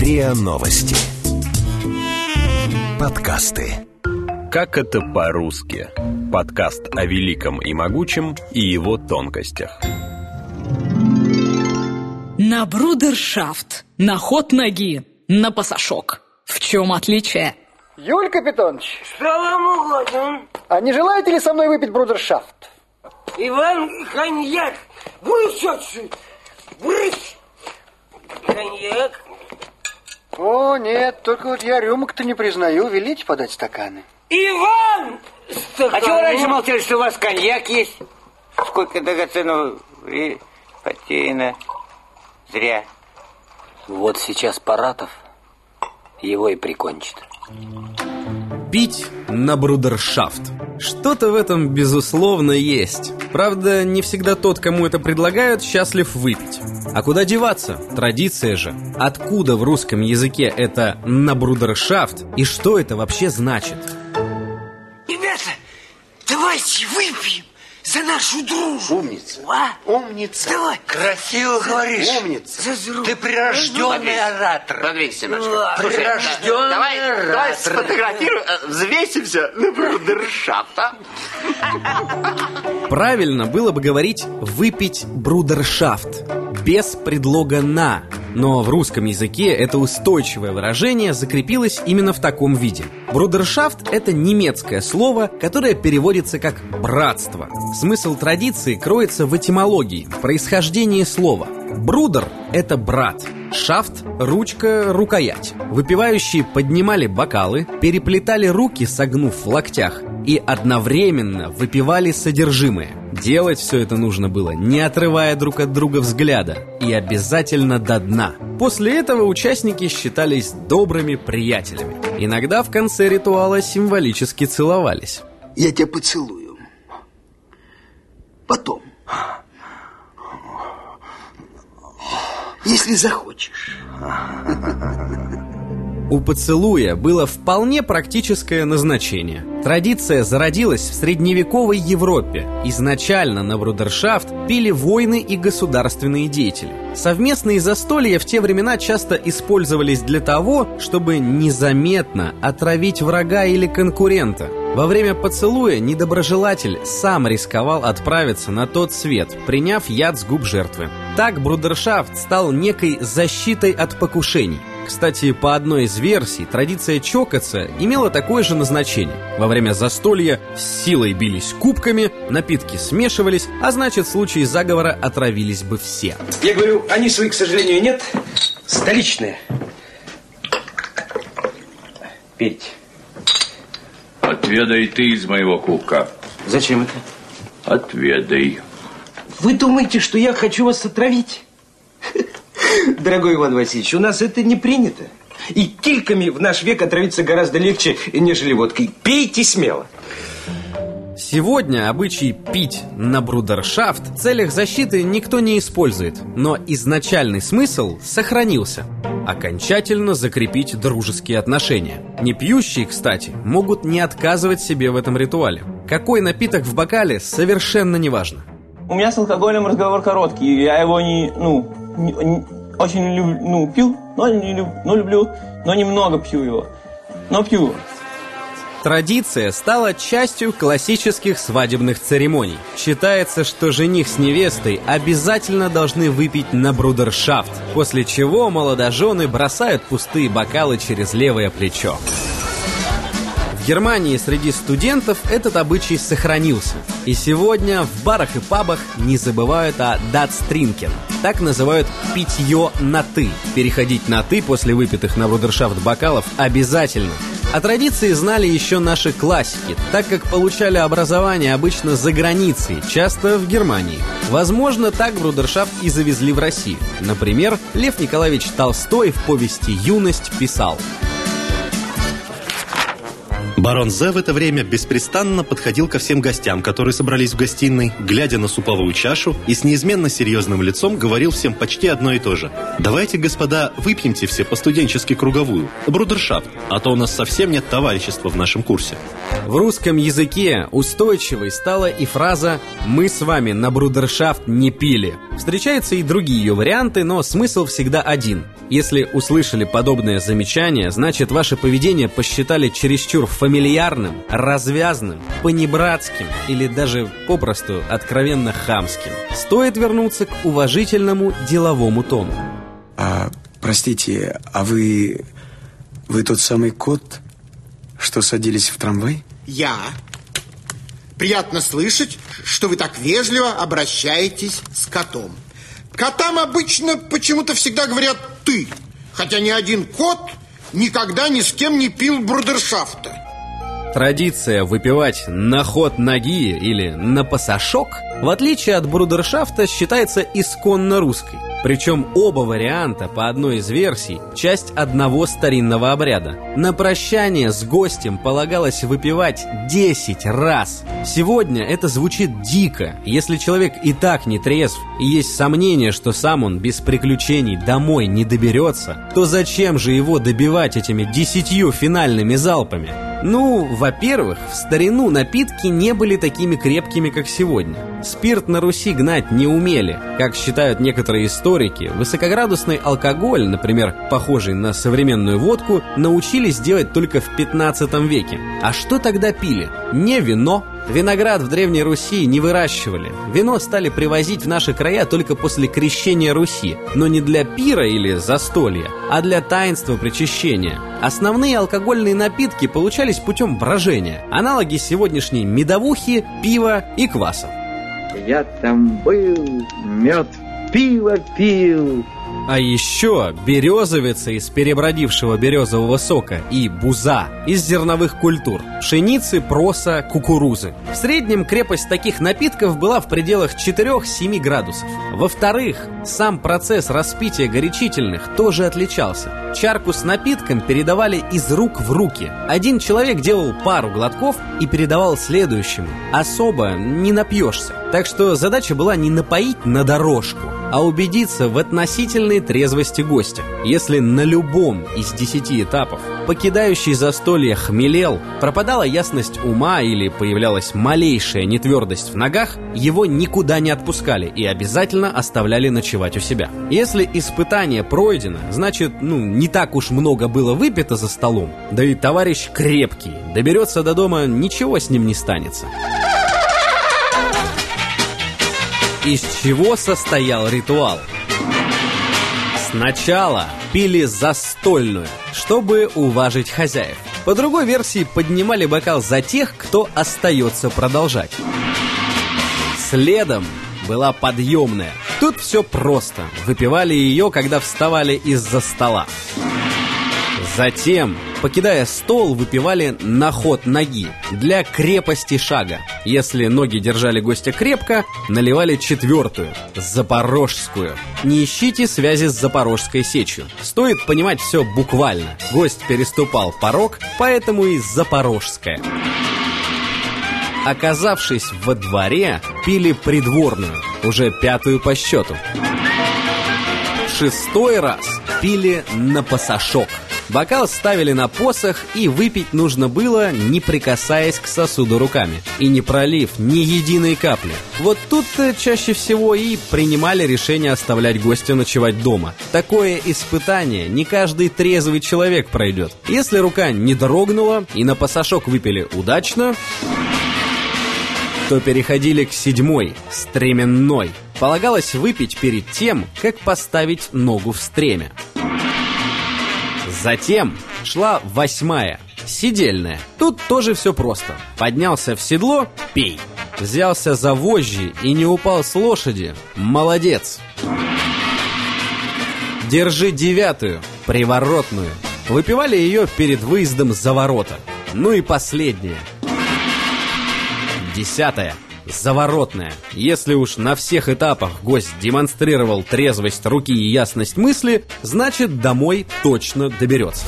РИА Новости. Подкасты. Как это по-русски? Подкаст о великом и могучем и его тонкостях. На брудершафт, на ход ноги, на пасашок. В чем отличие? Юль Капитонович, Что вам угодно? а не желаете ли со мной выпить брудершафт? Иван коньяк. Брысь отсюда. Брысь. Коньяк. О, нет, только вот я рюмок-то не признаю. Велите подать стаканы. Иван! А чего раньше молчали, что у вас коньяк есть? Сколько драгоценного и потеряно зря. Вот сейчас Паратов его и прикончит. Пить на брудершафт. Что-то в этом, безусловно, есть. Правда, не всегда тот, кому это предлагают, счастлив выпить. А куда деваться? Традиция же. Откуда в русском языке это на брудершафт и что это вообще значит? Ребята, давайте выпьем за нашу дружбу. Умница. А? Умница. Давай. Красиво говоришь. За Умница. дружбу. Ты прирожденный оратор. Подвинься Ладно. Прирожденный Давай, давай оратор. сфотографируем, э, взвесимся на брудершафт, а? Правильно было бы говорить «выпить брудершафт» без предлога «на». Но в русском языке это устойчивое выражение закрепилось именно в таком виде. Брудершафт – это немецкое слово, которое переводится как «братство». Смысл традиции кроется в этимологии, происхождении слова. Bruder – это брат, Schaft – ручка, рукоять. Выпивающие поднимали бокалы, переплетали руки, согнув в локтях, и одновременно выпивали содержимое. Делать все это нужно было, не отрывая друг от друга взгляда, и обязательно до дна. После этого участники считались добрыми приятелями. Иногда в конце ритуала символически целовались. Я тебя поцелую. Потом. Если захочешь. У поцелуя было вполне практическое назначение. Традиция зародилась в средневековой Европе. Изначально на брудершафт пили воины и государственные деятели. Совместные застолья в те времена часто использовались для того, чтобы незаметно отравить врага или конкурента. Во время поцелуя недоброжелатель сам рисковал отправиться на тот свет, приняв яд с губ жертвы. Так брудершафт стал некой защитой от покушений. Кстати, по одной из версий, традиция чокаться имела такое же назначение. Во время застолья с силой бились кубками, напитки смешивались, а значит, в случае заговора отравились бы все. Я говорю, они свои, к сожалению, нет. Столичные. Пейте. Отведай ты из моего кубка. Зачем это? Отведай. Вы думаете, что я хочу вас отравить? Дорогой Иван Васильевич, у нас это не принято. И кильками в наш век отравиться гораздо легче, нежели водкой. Пейте смело. Сегодня обычай пить на брудершафт в целях защиты никто не использует, но изначальный смысл сохранился. Окончательно закрепить дружеские отношения. Не пьющие, кстати, могут не отказывать себе в этом ритуале. Какой напиток в бокале, совершенно неважно. У меня с алкоголем разговор короткий. Я его не, ну, не- не- очень люблю, ну, пил, но не но люблю, но немного пью его. Но пью. Традиция стала частью классических свадебных церемоний. Считается, что жених с невестой обязательно должны выпить на брудершафт, после чего молодожены бросают пустые бокалы через левое плечо. В Германии среди студентов этот обычай сохранился. И сегодня в барах и пабах не забывают о датстринкен. Так называют питье на «ты». Переходить на «ты» после выпитых на брудершафт бокалов обязательно. О традиции знали еще наши классики, так как получали образование обычно за границей, часто в Германии. Возможно, так брудершафт и завезли в Россию. Например, Лев Николаевич Толстой в повести «Юность» писал Барон Зе в это время беспрестанно подходил ко всем гостям, которые собрались в гостиной, глядя на суповую чашу и с неизменно серьезным лицом говорил всем почти одно и то же. «Давайте, господа, выпьемте все по-студенчески круговую, брудершафт, а то у нас совсем нет товарищества в нашем курсе». В русском языке устойчивой стала и фраза «Мы с вами на брудершафт не пили». Встречаются и другие ее варианты, но смысл всегда один. Если услышали подобное замечание, значит ваше поведение посчитали чересчур фамильярным, развязным, понебратским или даже попросту откровенно хамским. Стоит вернуться к уважительному деловому тону. А, простите, а вы... Вы тот самый кот, что садились в трамвай? Я. Приятно слышать, что вы так вежливо обращаетесь с котом. Котам обычно почему-то всегда говорят «ты», хотя ни один кот никогда ни с кем не пил брудершафта. Традиция выпивать на ход ноги или на пасашок, в отличие от брудершафта, считается исконно русской. Причем оба варианта, по одной из версий, часть одного старинного обряда. На прощание с гостем полагалось выпивать 10 раз. Сегодня это звучит дико. Если человек и так не трезв, и есть сомнение, что сам он без приключений домой не доберется, то зачем же его добивать этими десятью финальными залпами? Ну, во-первых, в старину напитки не были такими крепкими, как сегодня. Спирт на Руси гнать не умели. Как считают некоторые историки, высокоградусный алкоголь, например, похожий на современную водку, научились делать только в 15 веке. А что тогда пили? Не вино, Виноград в Древней Руси не выращивали. Вино стали привозить в наши края только после крещения Руси, но не для пира или застолья, а для таинства причащения. Основные алкогольные напитки получались путем брожения, аналоги сегодняшней медовухи, пива и кваса. Я там был, мед пиво пил, а еще березовица из перебродившего березового сока и буза из зерновых культур, пшеницы, проса, кукурузы. В среднем крепость таких напитков была в пределах 4-7 градусов. Во-вторых, сам процесс распития горячительных тоже отличался. Чарку с напитком передавали из рук в руки. Один человек делал пару глотков и передавал следующему. Особо не напьешься. Так что задача была не напоить на дорожку, а убедиться в относительной трезвости гостя. Если на любом из десяти этапов покидающий застолье хмелел, пропадала ясность ума или появлялась малейшая нетвердость в ногах, его никуда не отпускали и обязательно оставляли ночевать у себя. Если испытание пройдено, значит, ну, не так уж много было выпито за столом, да и товарищ крепкий, доберется до дома, ничего с ним не станется. Из чего состоял ритуал? Сначала пили застольную, чтобы уважить хозяев. По другой версии поднимали бокал за тех, кто остается продолжать. Следом была подъемная. Тут все просто. Выпивали ее, когда вставали из-за стола. Затем, покидая стол, выпивали на ход ноги для крепости шага. Если ноги держали гостя крепко, наливали четвертую, запорожскую. Не ищите связи с запорожской сечью. Стоит понимать все буквально. Гость переступал порог, поэтому и запорожская. Оказавшись во дворе, пили придворную, уже пятую по счету. Шестой раз пили на пасашок – Бокал ставили на посох, и выпить нужно было, не прикасаясь к сосуду руками. И не пролив ни единой капли. Вот тут-то чаще всего и принимали решение оставлять гостя ночевать дома. Такое испытание не каждый трезвый человек пройдет. Если рука не дрогнула и на пасашок выпили удачно, то переходили к седьмой, стременной. Полагалось выпить перед тем, как поставить ногу в стремя. Затем шла восьмая, сидельная. Тут тоже все просто. Поднялся в седло – пей. Взялся за вожжи и не упал с лошади – молодец. Держи девятую, приворотную. Выпивали ее перед выездом за ворота. Ну и последняя. Десятая – заворотная. Если уж на всех этапах гость демонстрировал трезвость руки и ясность мысли, значит домой точно доберется.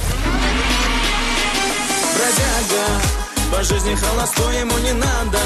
Бродяга, по жизни холостой ему не надо.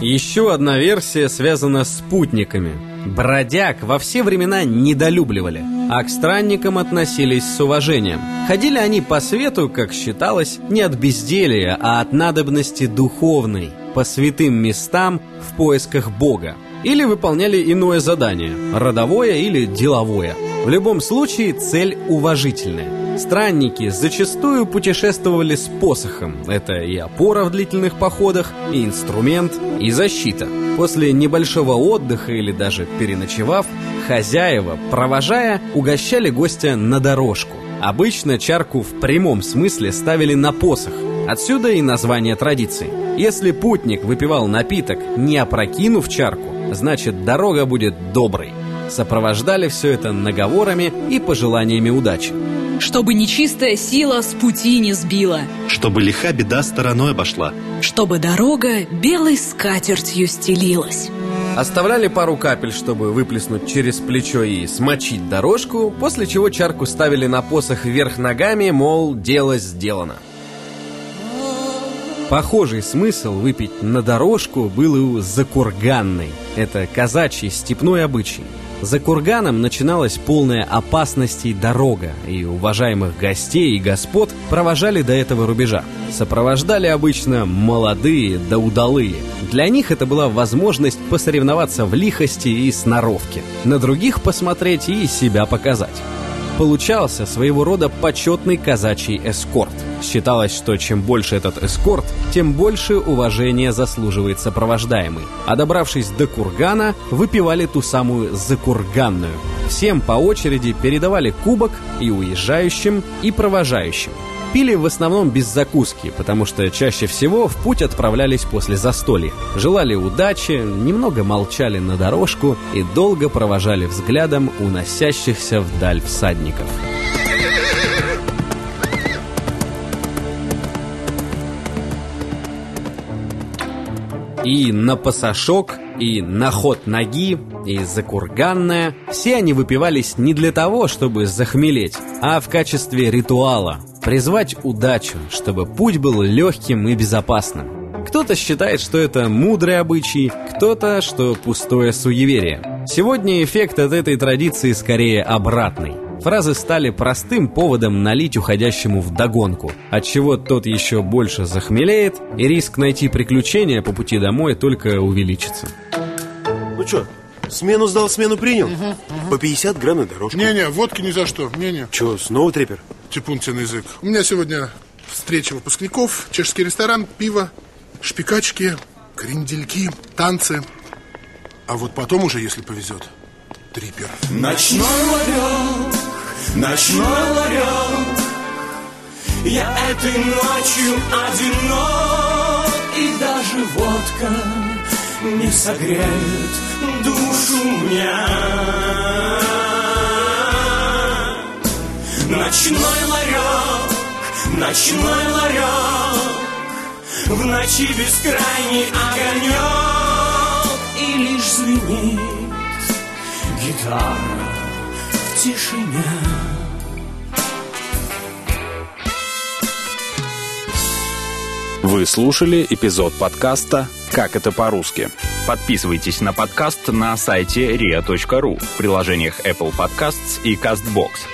Еще одна версия связана с спутниками. Бродяг во все времена недолюбливали, а к странникам относились с уважением. Ходили они по свету, как считалось, не от безделия, а от надобности духовной – по святым местам в поисках Бога или выполняли иное задание, родовое или деловое. В любом случае, цель уважительная. Странники зачастую путешествовали с посохом. Это и опора в длительных походах, и инструмент, и защита. После небольшого отдыха или даже переночевав, хозяева, провожая, угощали гостя на дорожку. Обычно чарку в прямом смысле ставили на посох. Отсюда и название традиции. Если путник выпивал напиток, не опрокинув чарку, значит дорога будет доброй. Сопровождали все это наговорами и пожеланиями удачи. Чтобы нечистая сила с пути не сбила. Чтобы лиха беда стороной обошла. Чтобы дорога белой скатертью стелилась. Оставляли пару капель, чтобы выплеснуть через плечо и смочить дорожку, после чего чарку ставили на посох вверх ногами, мол, дело сделано. Похожий смысл выпить на дорожку был и у закурганной. Это казачий степной обычай. За курганом начиналась полная опасностей дорога, и уважаемых гостей и господ провожали до этого рубежа. Сопровождали обычно молодые да удалые. Для них это была возможность посоревноваться в лихости и сноровке. На других посмотреть и себя показать. Получался своего рода почетный казачий эскорт. Считалось, что чем больше этот эскорт, тем больше уважения заслуживает сопровождаемый. А добравшись до кургана, выпивали ту самую закурганную. Всем по очереди передавали кубок и уезжающим, и провожающим. Пили в основном без закуски, потому что чаще всего в путь отправлялись после застолья. Желали удачи, немного молчали на дорожку и долго провожали взглядом уносящихся вдаль всадников. И на пасашок, и на ход ноги, и закурганная. Все они выпивались не для того, чтобы захмелеть, а в качестве ритуала. Призвать удачу, чтобы путь был легким и безопасным. Кто-то считает, что это мудрый обычай, кто-то, что пустое суеверие. Сегодня эффект от этой традиции скорее обратный. Фразы стали простым поводом налить уходящему в догонку, отчего тот еще больше захмелеет, и риск найти приключения по пути домой только увеличится. Ну что, смену сдал, смену принял? По 50 грамм на дорожку. Не-не, водки ни за что. Не-не. Че, снова трепер? Типун тебе на язык. У меня сегодня встреча выпускников, чешский ресторан, пиво, шпикачки, крендельки, танцы. А вот потом уже, если повезет, трипер. Ночной ларек, ночной ларек Я этой ночью одинок И даже водка не согреет душу меня Ночной ларек, ночной ларек В ночи бескрайний огонек И лишь звенит гитара в тишине. Вы слушали эпизод подкаста «Как это по-русски». Подписывайтесь на подкаст на сайте ria.ru в приложениях Apple Podcasts и CastBox.